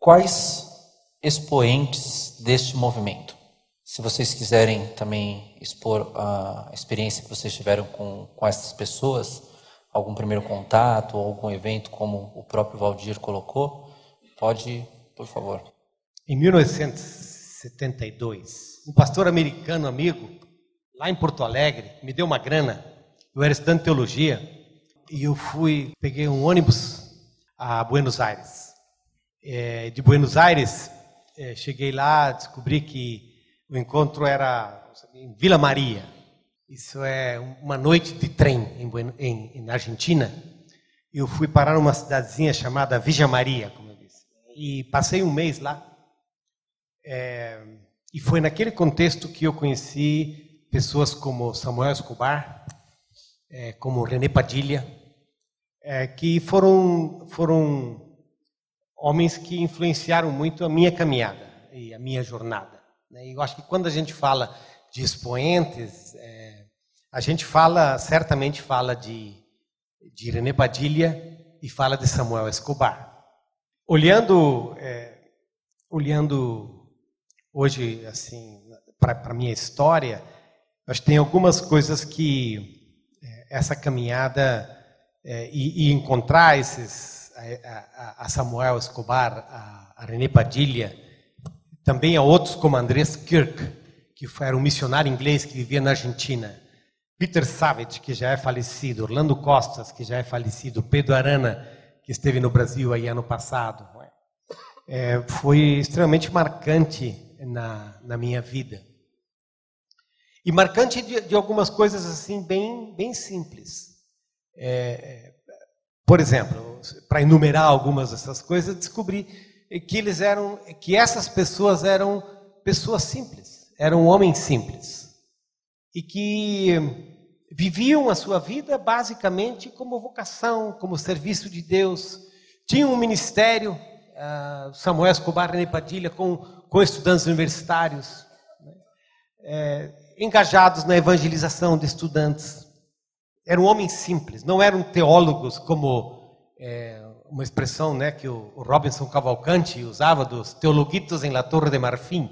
quais expoentes deste movimento? Se vocês quiserem também expor a experiência que vocês tiveram com, com essas pessoas, algum primeiro contato, algum evento, como o próprio Valdir colocou, pode, por favor. Em 1972, um pastor americano amigo, lá em Porto Alegre, me deu uma grana. Eu era estudante de teologia e eu fui, peguei um ônibus a Buenos Aires. É, de Buenos Aires, é, cheguei lá, descobri que o encontro era em Vila Maria. Isso é uma noite de trem em, em, na Argentina. Eu fui parar numa cidadezinha chamada Vija Maria, como eu disse. E passei um mês lá. É, e foi naquele contexto que eu conheci pessoas como Samuel Escobar, é, como René Padilha, é, que foram, foram homens que influenciaram muito a minha caminhada e a minha jornada. Né? Eu acho que quando a gente fala de expoentes, é, a gente fala, certamente fala de, de René Padilha e fala de Samuel Escobar. Olhando, é, olhando hoje assim para a minha história, acho que tem algumas coisas que é, essa caminhada é, e, e, encontrar esses a, a, Samuel Escobar, a, a René Padilha também a outros como Andrés Kirk, que era um missionário inglês que vivia na Argentina. Peter Savage, que já é falecido. Orlando Costas, que já é falecido. Pedro Arana, que esteve no Brasil aí ano passado. É, foi extremamente marcante na, na minha vida. E marcante de, de algumas coisas assim bem, bem simples. É, por exemplo, para enumerar algumas dessas coisas, descobri que eles eram, que essas pessoas eram pessoas simples, eram homens simples e que viviam a sua vida basicamente como vocação, como serviço de Deus. Tinham um ministério, uh, Samuel Escobar René Padilha, com, com estudantes universitários, é, engajados na evangelização de estudantes. Eram homens simples, não eram teólogos como é, uma expressão né, que o Robinson Cavalcante usava dos teologuitos em La Torre de Marfim.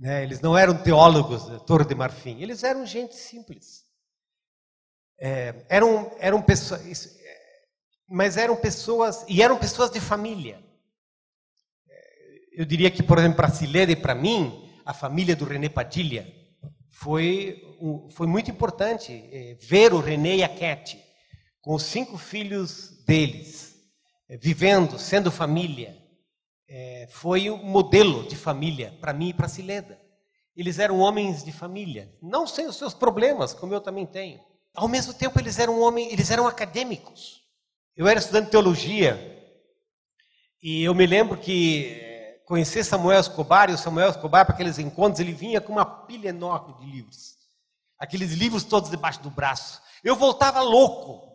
Né? Eles não eram teólogos da Torre de Marfim, eles eram gente simples. É, eram, eram pessoas, é, mas eram pessoas, e eram pessoas de família. É, eu diria que, por exemplo, para Cileda e para mim, a família do René Padilha foi, foi muito importante é, ver o René e a Cat com os cinco filhos deles é, vivendo, sendo família, é, foi um modelo de família para mim e para Cileda. Eles eram homens de família, não sem os seus problemas, como eu também tenho. Ao mesmo tempo, eles eram homens, eles eram acadêmicos. Eu era estudante de teologia e eu me lembro que é, conhecer Samuel Escobar e o Samuel Escobar para aqueles encontros, ele vinha com uma pilha enorme de livros. Aqueles livros todos debaixo do braço. Eu voltava louco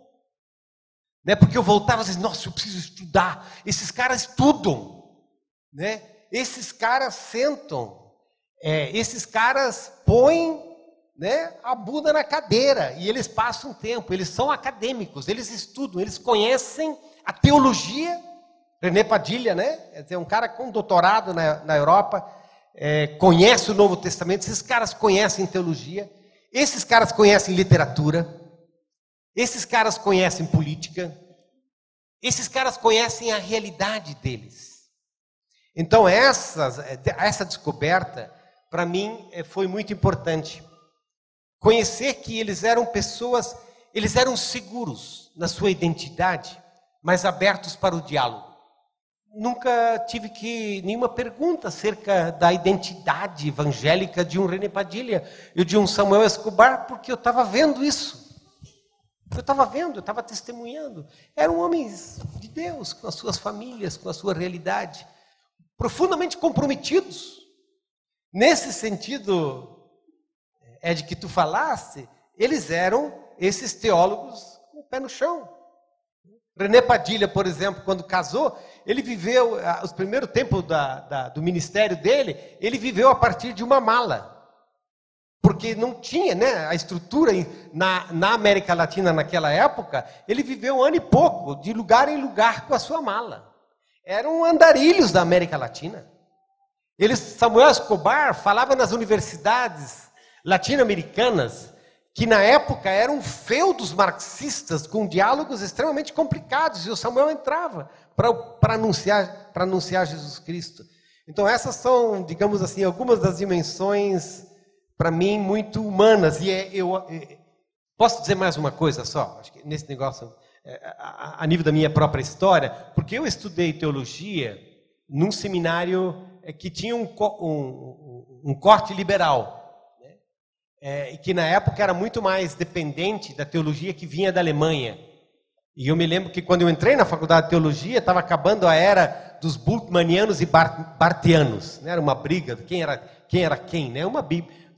né? Porque eu voltava e dizia, nossa, eu preciso estudar. Esses caras estudam, né? Esses caras sentam, é, esses caras põem né, a bunda na cadeira e eles passam tempo, eles são acadêmicos, eles estudam, eles conhecem a teologia. René Padilha, né? É um cara com doutorado na, na Europa, é, conhece o Novo Testamento, esses caras conhecem teologia, esses caras conhecem literatura, esses caras conhecem política, esses caras conhecem a realidade deles. Então, essa, essa descoberta, para mim, eh, foi muito importante. Conhecer que eles eram pessoas, eles eram seguros na sua identidade, mas abertos para o diálogo. Nunca tive que nenhuma pergunta acerca da identidade evangélica de um René Padilha e de um Samuel Escobar, porque eu estava vendo isso. Eu estava vendo, eu estava testemunhando. Eram homens de Deus, com as suas famílias, com a sua realidade, profundamente comprometidos. Nesse sentido, é de que tu falaste, eles eram esses teólogos com o pé no chão. René Padilha, por exemplo, quando casou, ele viveu, ah, os primeiros tempos da, da, do ministério dele, ele viveu a partir de uma mala porque não tinha né, a estrutura na, na América Latina naquela época, ele viveu um ano e pouco, de lugar em lugar com a sua mala. eram andarilhos da América Latina. Eles, Samuel Escobar falava nas universidades latino-americanas que na época eram feudos marxistas com diálogos extremamente complicados e o Samuel entrava para anunciar, anunciar Jesus Cristo. Então essas são, digamos assim, algumas das dimensões para mim muito humanas e é, eu, é, posso dizer mais uma coisa só, acho que nesse negócio é, a, a nível da minha própria história, porque eu estudei teologia num seminário é, que tinha um, um, um corte liberal? É, e que na época era muito mais dependente da teologia que vinha da Alemanha. E eu me lembro que quando eu entrei na faculdade de teologia, estava acabando a era dos Bultmannianos e Bartianos. Né? Era uma briga, quem era quem, era quem né? uma,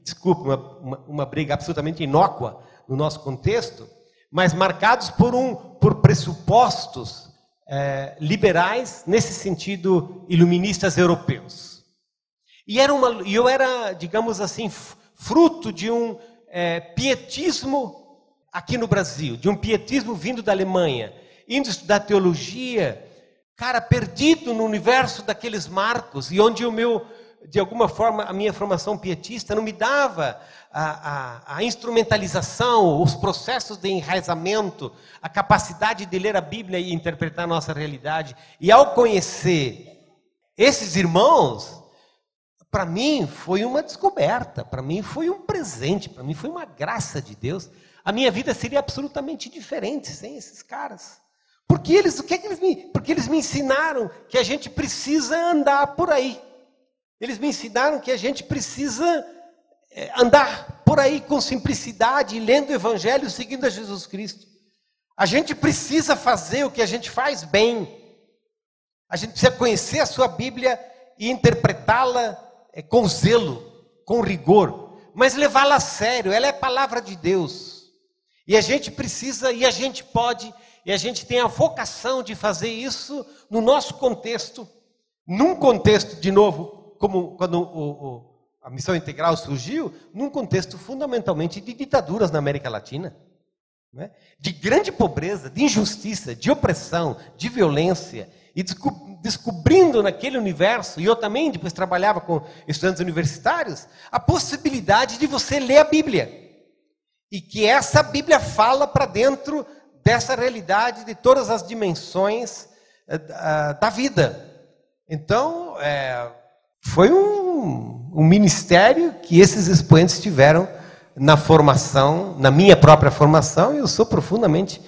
desculpe, uma, uma, uma briga absolutamente inócua no nosso contexto, mas marcados por, um, por pressupostos é, liberais, nesse sentido, iluministas europeus. E era uma, eu era, digamos assim, fruto de um é, pietismo aqui no Brasil, de um pietismo vindo da Alemanha, indo estudar teologia, cara, perdido no universo daqueles marcos, e onde o meu, de alguma forma, a minha formação pietista não me dava a, a, a, instrumentalização, os processos de enraizamento, a capacidade de ler a Bíblia e interpretar a nossa realidade. E ao conhecer esses irmãos, para mim foi uma descoberta, para mim foi um presente, para mim foi uma graça de Deus. A minha vida seria absolutamente diferente sem esses caras. Porque eles, o que, é que eles me, porque eles me ensinaram que a gente precisa andar por aí. Eles me ensinaram que a gente precisa é, andar por aí com simplicidade, lendo o Evangelho, seguindo a Jesus Cristo. A gente precisa fazer o que a gente faz bem. A gente precisa conhecer a sua Bíblia e interpretá-la com zelo, com rigor, mas levá-la a sério. Ela é palavra de Deus. E a gente precisa, e a gente pode, e a gente tem a vocação de fazer isso no nosso contexto, num contexto, de novo, como quando o, o a missão integral surgiu num contexto fundamentalmente de ditaduras na América Latina. Né? De grande pobreza, de injustiça, de opressão, de violência. E descobrindo naquele universo, e eu também depois trabalhava com estudantes universitários, a possibilidade de você ler a Bíblia. E que essa Bíblia fala para dentro dessa realidade de todas as dimensões uh, da vida. Então, é, foi um, um ministério que esses expoentes tiveram na formação, na minha própria formação, e eu sou profundamente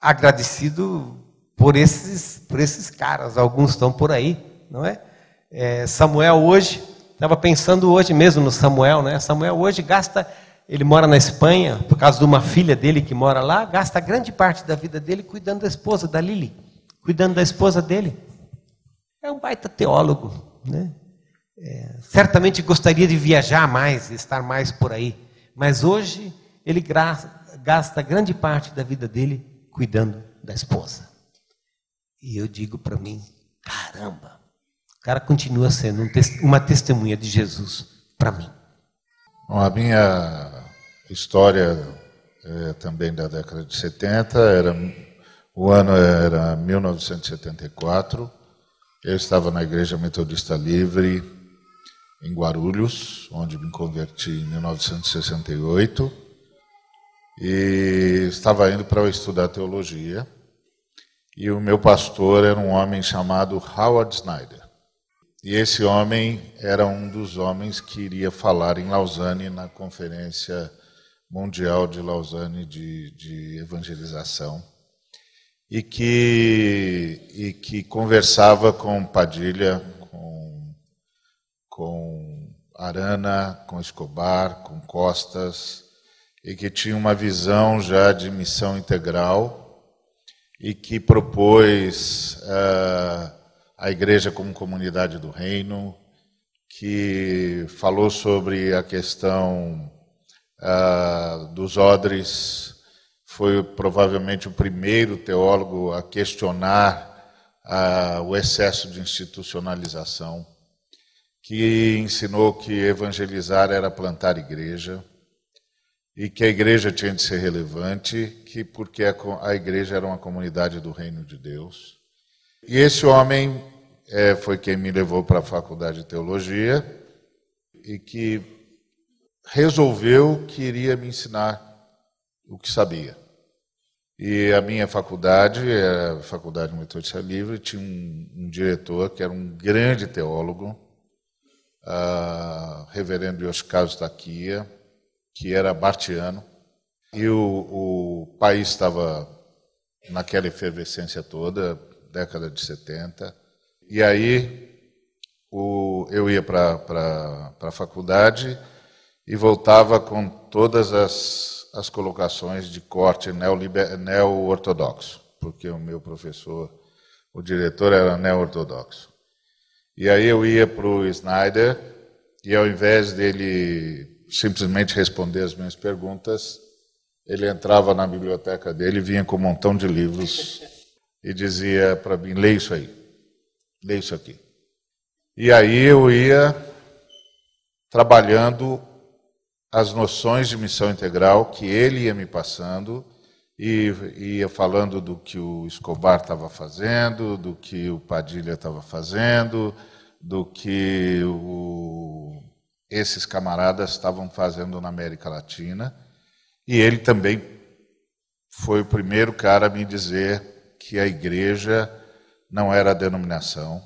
agradecido por esses, por esses caras. Alguns estão por aí, não é? é Samuel hoje, estava pensando hoje mesmo no Samuel, né? Samuel hoje gasta, ele mora na Espanha, por causa de uma filha dele que mora lá, gasta grande parte da vida dele cuidando da esposa, da Lili, cuidando da esposa dele. É um baita teólogo, né? É, certamente gostaria de viajar mais, estar mais por aí, mas hoje ele gasta grande parte da vida dele cuidando da esposa. E eu digo para mim, caramba, o cara continua sendo um uma testemunha de Jesus para mim. Bom, a minha história é também da década de 70, era, o ano era 1974, eu estava na Igreja Metodista Livre, em Guarulhos, onde me converti em 1968, e estava indo para estudar teologia, e o meu pastor era um homem chamado Howard Snyder. E esse homem era um dos homens que iria falar em Lausanne na Conferência Mundial de Lausanne de, de Evangelização e que, e que conversava com Padilha, com Arana, com Escobar, com Costas, e que tinha uma visão já de missão integral e que propôs uh, a igreja como comunidade do reino, que falou sobre a questão uh, dos odres, foi provavelmente o primeiro teólogo a questionar uh, o excesso de institucionalização que ensinou que evangelizar era plantar igreja e que a igreja tinha de ser relevante, que porque a igreja era uma comunidade do reino de Deus. E esse homem é, foi quem me levou para a faculdade de teologia e que resolveu que iria me ensinar o que sabia. E a minha faculdade, a Faculdade Metodista Livre, tinha um, um, diretor que era um grande teólogo, uh, reverendo Yoshikazu Takia, que era bartiano, e o, o país estava naquela efervescência toda, década de 70, e aí o, eu ia para a faculdade e voltava com todas as, as colocações de corte neo-ortodoxo, porque o meu professor, o diretor era neo-ortodoxo. E aí eu ia para o Snyder e ao invés dele simplesmente responder as minhas perguntas, ele entrava na biblioteca dele, vinha com um montão de livros e dizia para mim: lê isso aí, lê isso aqui. E aí eu ia trabalhando as noções de missão integral que ele ia me passando e ia falando do que o Escobar estava fazendo, do que o Padilha estava fazendo, do que o, esses camaradas estavam fazendo na América Latina. E ele também foi o primeiro cara a me dizer que a igreja não era a denominação.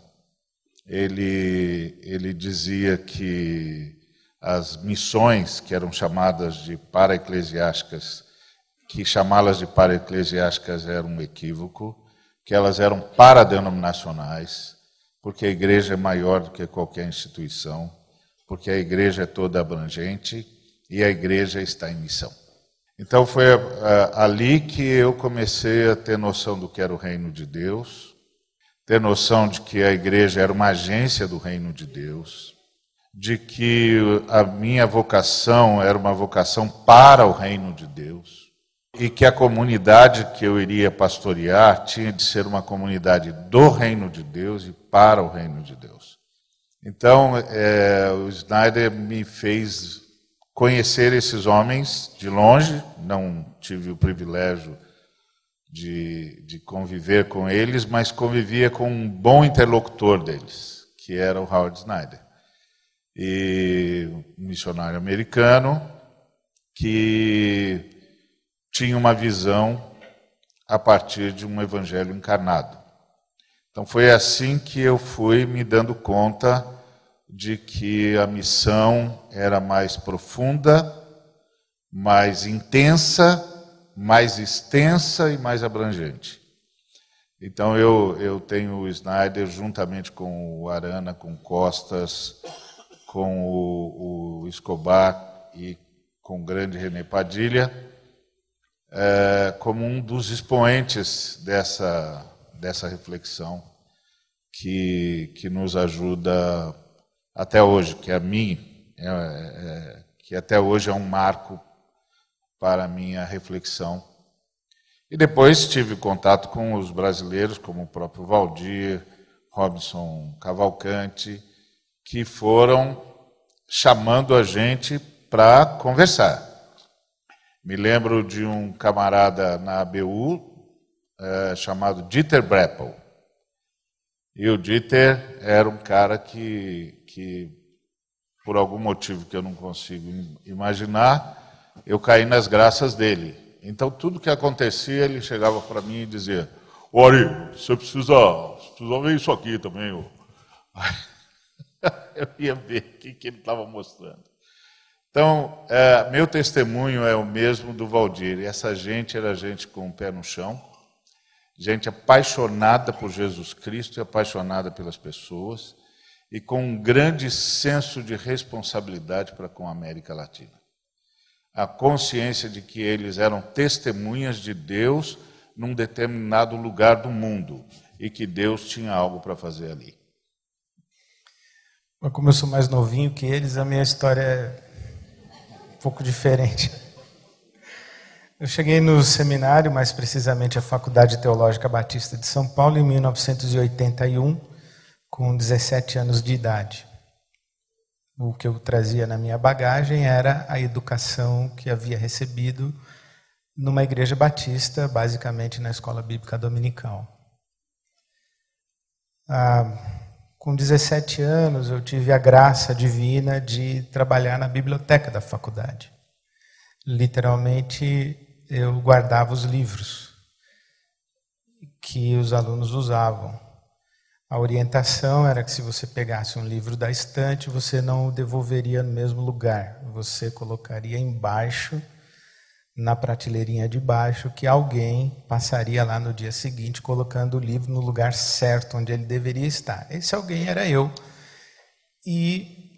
Ele, ele dizia que as missões que eram chamadas de para-eclesiásticas, que chamá-las de para-eclesiásticas era um equívoco, que elas eram paradenominacionais, porque a igreja é maior do que qualquer instituição, porque a igreja é toda abrangente e a igreja está em missão. Então foi ali que eu comecei a ter noção do que era o reino de Deus, ter noção de que a igreja era uma agência do reino de Deus, de que a minha vocação era uma vocação para o reino de Deus e que a comunidade que eu iria pastorear tinha de ser uma comunidade do reino de Deus e para o reino de Deus. Então, é, o Snyder me fez conhecer esses homens de longe, não tive o privilégio de, de conviver com eles, mas convivia com um bom interlocutor deles, que era o Howard Snyder e um missionário americano que tinha uma visão a partir de um evangelho encarnado. Então foi assim que eu fui me dando conta de que a missão era mais profunda, mais intensa, mais extensa e mais abrangente. Então eu, eu tenho o Snyder juntamente com o Arana, com Costas, com o, o Escobar e com o grande René Padilha, é, como um dos expoentes dessa, dessa reflexão que, que nos ajuda até hoje, que a mim, é, é, que até hoje é um marco para a minha reflexão. E depois tive contato com os brasileiros, como o próprio Valdir, Robson Cavalcante, que foram chamando a gente para conversar. Me lembro de um camarada na ABU é, chamado Dieter Breppel. E o Dieter era um cara que, que, por algum motivo que eu não consigo imaginar, eu caí nas graças dele. Então, tudo que acontecia, ele chegava para mim e dizia: Ori, você precisa, precisa ver isso aqui também. eu ia ver o que, que ele estava mostrando. Então, é, meu testemunho é o mesmo do Valdir. Essa gente era gente com o pé no chão, gente apaixonada por Jesus Cristo e apaixonada pelas pessoas, e com um grande senso de responsabilidade para com a América Latina. A consciência de que eles eram testemunhas de Deus num determinado lugar do mundo e que Deus tinha algo para fazer ali. Como eu sou mais novinho que eles, a minha história é um pouco diferente. Eu cheguei no seminário, mais precisamente a Faculdade Teológica Batista de São Paulo, em 1981, com 17 anos de idade. O que eu trazia na minha bagagem era a educação que havia recebido numa igreja batista, basicamente na escola bíblica dominical. Ah, Com 17 anos, eu tive a graça divina de trabalhar na biblioteca da faculdade. Literalmente, eu guardava os livros que os alunos usavam. A orientação era que se você pegasse um livro da estante, você não o devolveria no mesmo lugar. Você colocaria embaixo, na prateleirinha de baixo, que alguém passaria lá no dia seguinte colocando o livro no lugar certo, onde ele deveria estar. Esse alguém era eu. E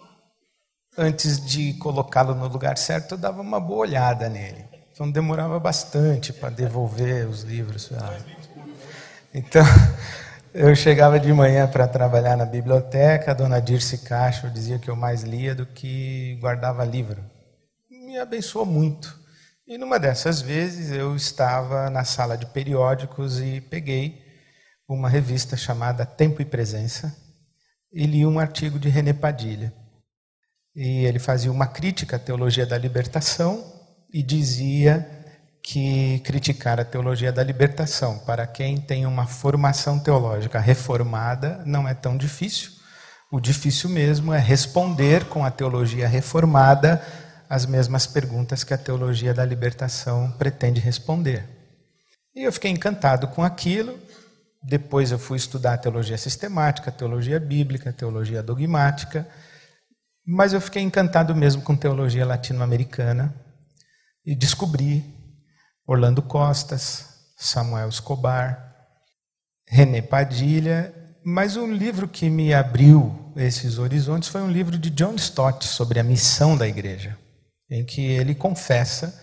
antes de colocá-lo no lugar certo, eu dava uma boa olhada nele. Então demorava bastante para devolver os livros. Então, eu chegava de manhã para trabalhar na biblioteca, a dona Dirce Cacho dizia que eu mais lia do que guardava livro. Me abençoou muito. E numa dessas vezes eu estava na sala de periódicos e peguei uma revista chamada Tempo e Presença e li um artigo de René Padilha. E ele fazia uma crítica à teologia da libertação e dizia que criticar a teologia da libertação para quem tem uma formação teológica reformada não é tão difícil. O difícil mesmo é responder com a teologia reformada as mesmas perguntas que a teologia da libertação pretende responder. E eu fiquei encantado com aquilo. Depois eu fui estudar teologia sistemática, teologia bíblica, teologia dogmática, mas eu fiquei encantado mesmo com teologia latino-americana e descobri Orlando Costas, Samuel Escobar, René Padilha, mas um livro que me abriu esses horizontes foi um livro de John Stott sobre a missão da igreja, em que ele confessa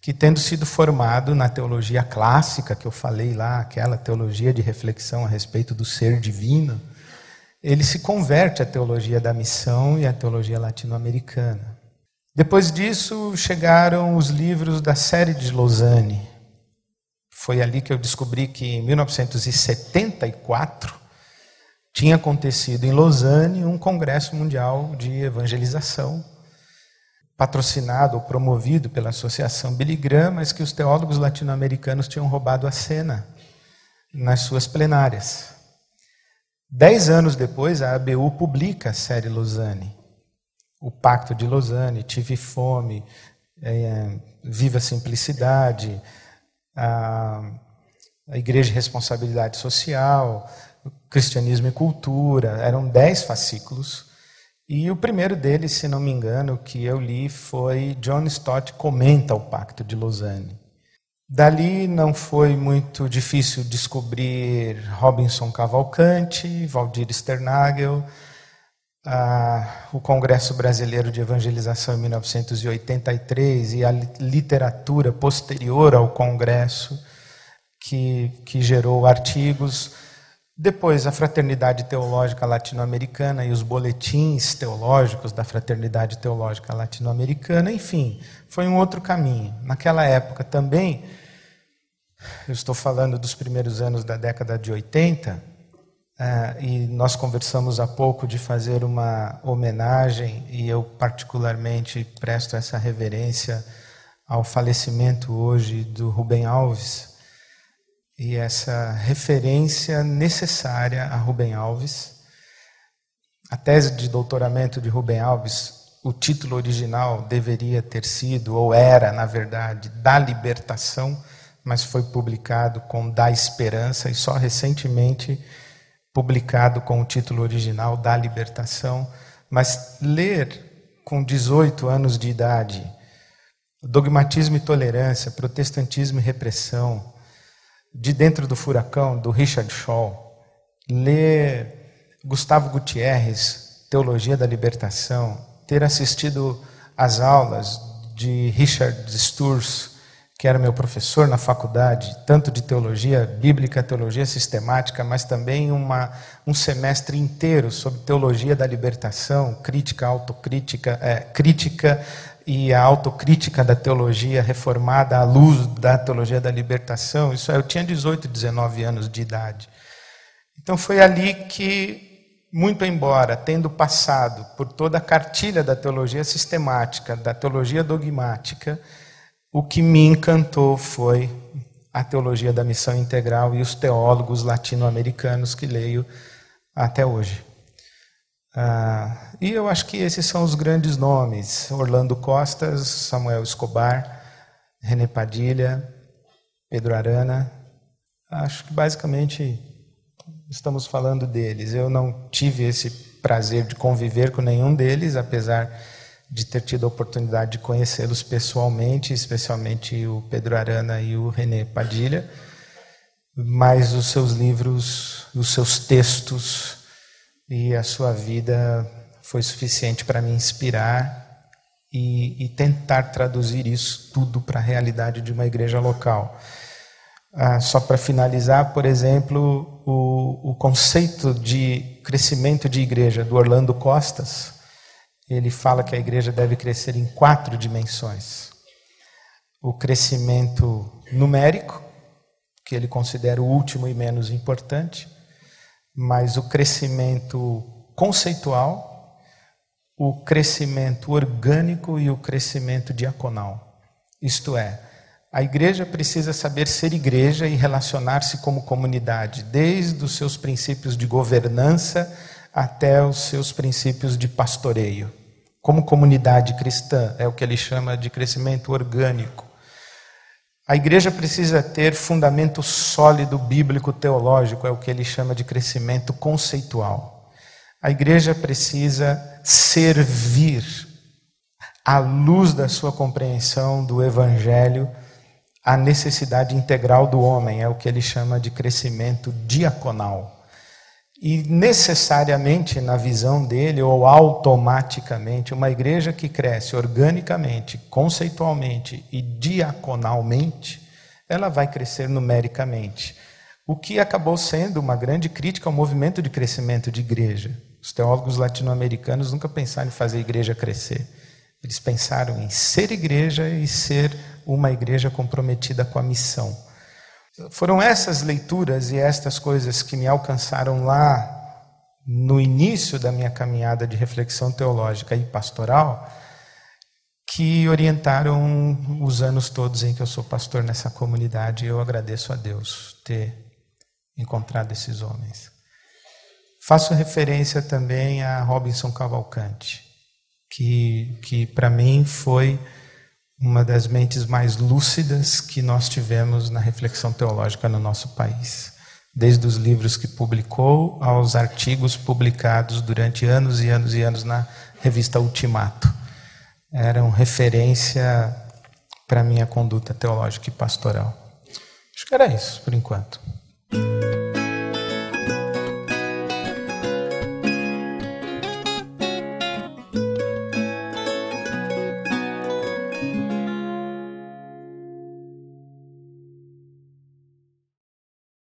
que, tendo sido formado na teologia clássica, que eu falei lá, aquela teologia de reflexão a respeito do ser divino, ele se converte à teologia da missão e à teologia latino-americana. Depois disso, chegaram os livros da série de Lausanne. Foi ali que eu descobri que em 1974 tinha acontecido em Lausanne um congresso mundial de evangelização, patrocinado ou promovido pela Associação Billy Graham, mas que os teólogos latino-americanos tinham roubado a cena nas suas plenárias. Dez anos depois, a ABU publica a série Lausanne o Pacto de Lausanne, Tive Fome, é, Viva a Simplicidade, a, a Igreja de Responsabilidade Social, Cristianismo e Cultura. Eram dez fascículos. E o primeiro deles, se não me engano, que eu li foi John Stott comenta o Pacto de Lausanne. Dali não foi muito difícil descobrir Robinson Cavalcante, Valdir Sternagel, ah, o Congresso Brasileiro de Evangelização em 1983 e a literatura posterior ao Congresso que, que gerou artigos. Depois, a Fraternidade Teológica Latino-Americana e os boletins teológicos da Fraternidade Teológica Latino-Americana, enfim, foi um outro caminho. Naquela época também, eu estou falando dos primeiros anos da década de 80, Uh, e nós conversamos há pouco de fazer uma homenagem, e eu particularmente presto essa reverência ao falecimento hoje do Rubem Alves, e essa referência necessária a Rubem Alves. A tese de doutoramento de Rubem Alves, o título original deveria ter sido, ou era, na verdade, Da Libertação, mas foi publicado com Da Esperança, e só recentemente publicado com o título original da libertação, mas ler com 18 anos de idade Dogmatismo e Tolerância, Protestantismo e Repressão, De Dentro do Furacão, do Richard Shaw, ler Gustavo Gutierrez, Teologia da Libertação, ter assistido às aulas de Richard Sturz, que era meu professor na faculdade, tanto de teologia bíblica, teologia sistemática, mas também uma, um semestre inteiro sobre teologia da libertação, crítica, autocrítica, é, crítica e a autocrítica da teologia reformada à luz da teologia da libertação. Isso eu tinha 18, 19 anos de idade. Então foi ali que, muito embora tendo passado por toda a cartilha da teologia sistemática, da teologia dogmática, o que me encantou foi a teologia da missão integral e os teólogos latino-americanos que leio até hoje. Ah, e eu acho que esses são os grandes nomes: Orlando Costas, Samuel Escobar, René Padilha, Pedro Arana. Acho que basicamente estamos falando deles. Eu não tive esse prazer de conviver com nenhum deles, apesar de ter tido a oportunidade de conhecê-los pessoalmente, especialmente o Pedro Arana e o René Padilha. Mas os seus livros, os seus textos e a sua vida foi suficiente para me inspirar e, e, tentar traduzir isso tudo para a realidade de uma igreja local. Ah, só para finalizar, por exemplo, o, o conceito de crescimento de igreja do Orlando Costas, ele fala que a igreja deve crescer em quatro dimensões: o crescimento numérico, que ele considera o último e menos importante, mas o crescimento conceitual, o crescimento orgânico e o crescimento diaconal. Isto é, a igreja precisa saber ser igreja e relacionar-se como comunidade, desde os seus princípios de governança até os seus princípios de pastoreio. Como comunidade cristã, é o que ele chama de crescimento orgânico. A igreja precisa ter fundamento sólido bíblico teológico, é o que ele chama de crescimento conceitual. A igreja precisa servir à luz da sua compreensão do evangelho a necessidade integral do homem, é o que ele chama de crescimento diaconal. E necessariamente, na visão dele, ou automaticamente, uma igreja que cresce organicamente, conceitualmente e diaconalmente, ela vai crescer numericamente. O que acabou sendo uma grande crítica ao movimento de crescimento de igreja. Os teólogos latino-americanos nunca pensaram em fazer a igreja crescer. Eles pensaram em ser igreja e ser uma igreja comprometida com a missão. Foram essas leituras e estas coisas que me alcançaram lá no início da minha caminhada de reflexão teológica e pastoral que orientaram os anos todos em que eu sou pastor nessa comunidade. Eu agradeço a Deus ter encontrado esses homens. Faço referência também a Robinson Cavalcante, que, que para mim foi uma das mentes mais lúcidas que nós tivemos na reflexão teológica no nosso país. Desde os livros que publicou aos artigos publicados durante anos e anos e anos na revista Ultimato. Eram referência para minha conduta teológica e pastoral. Acho que era isso, por enquanto.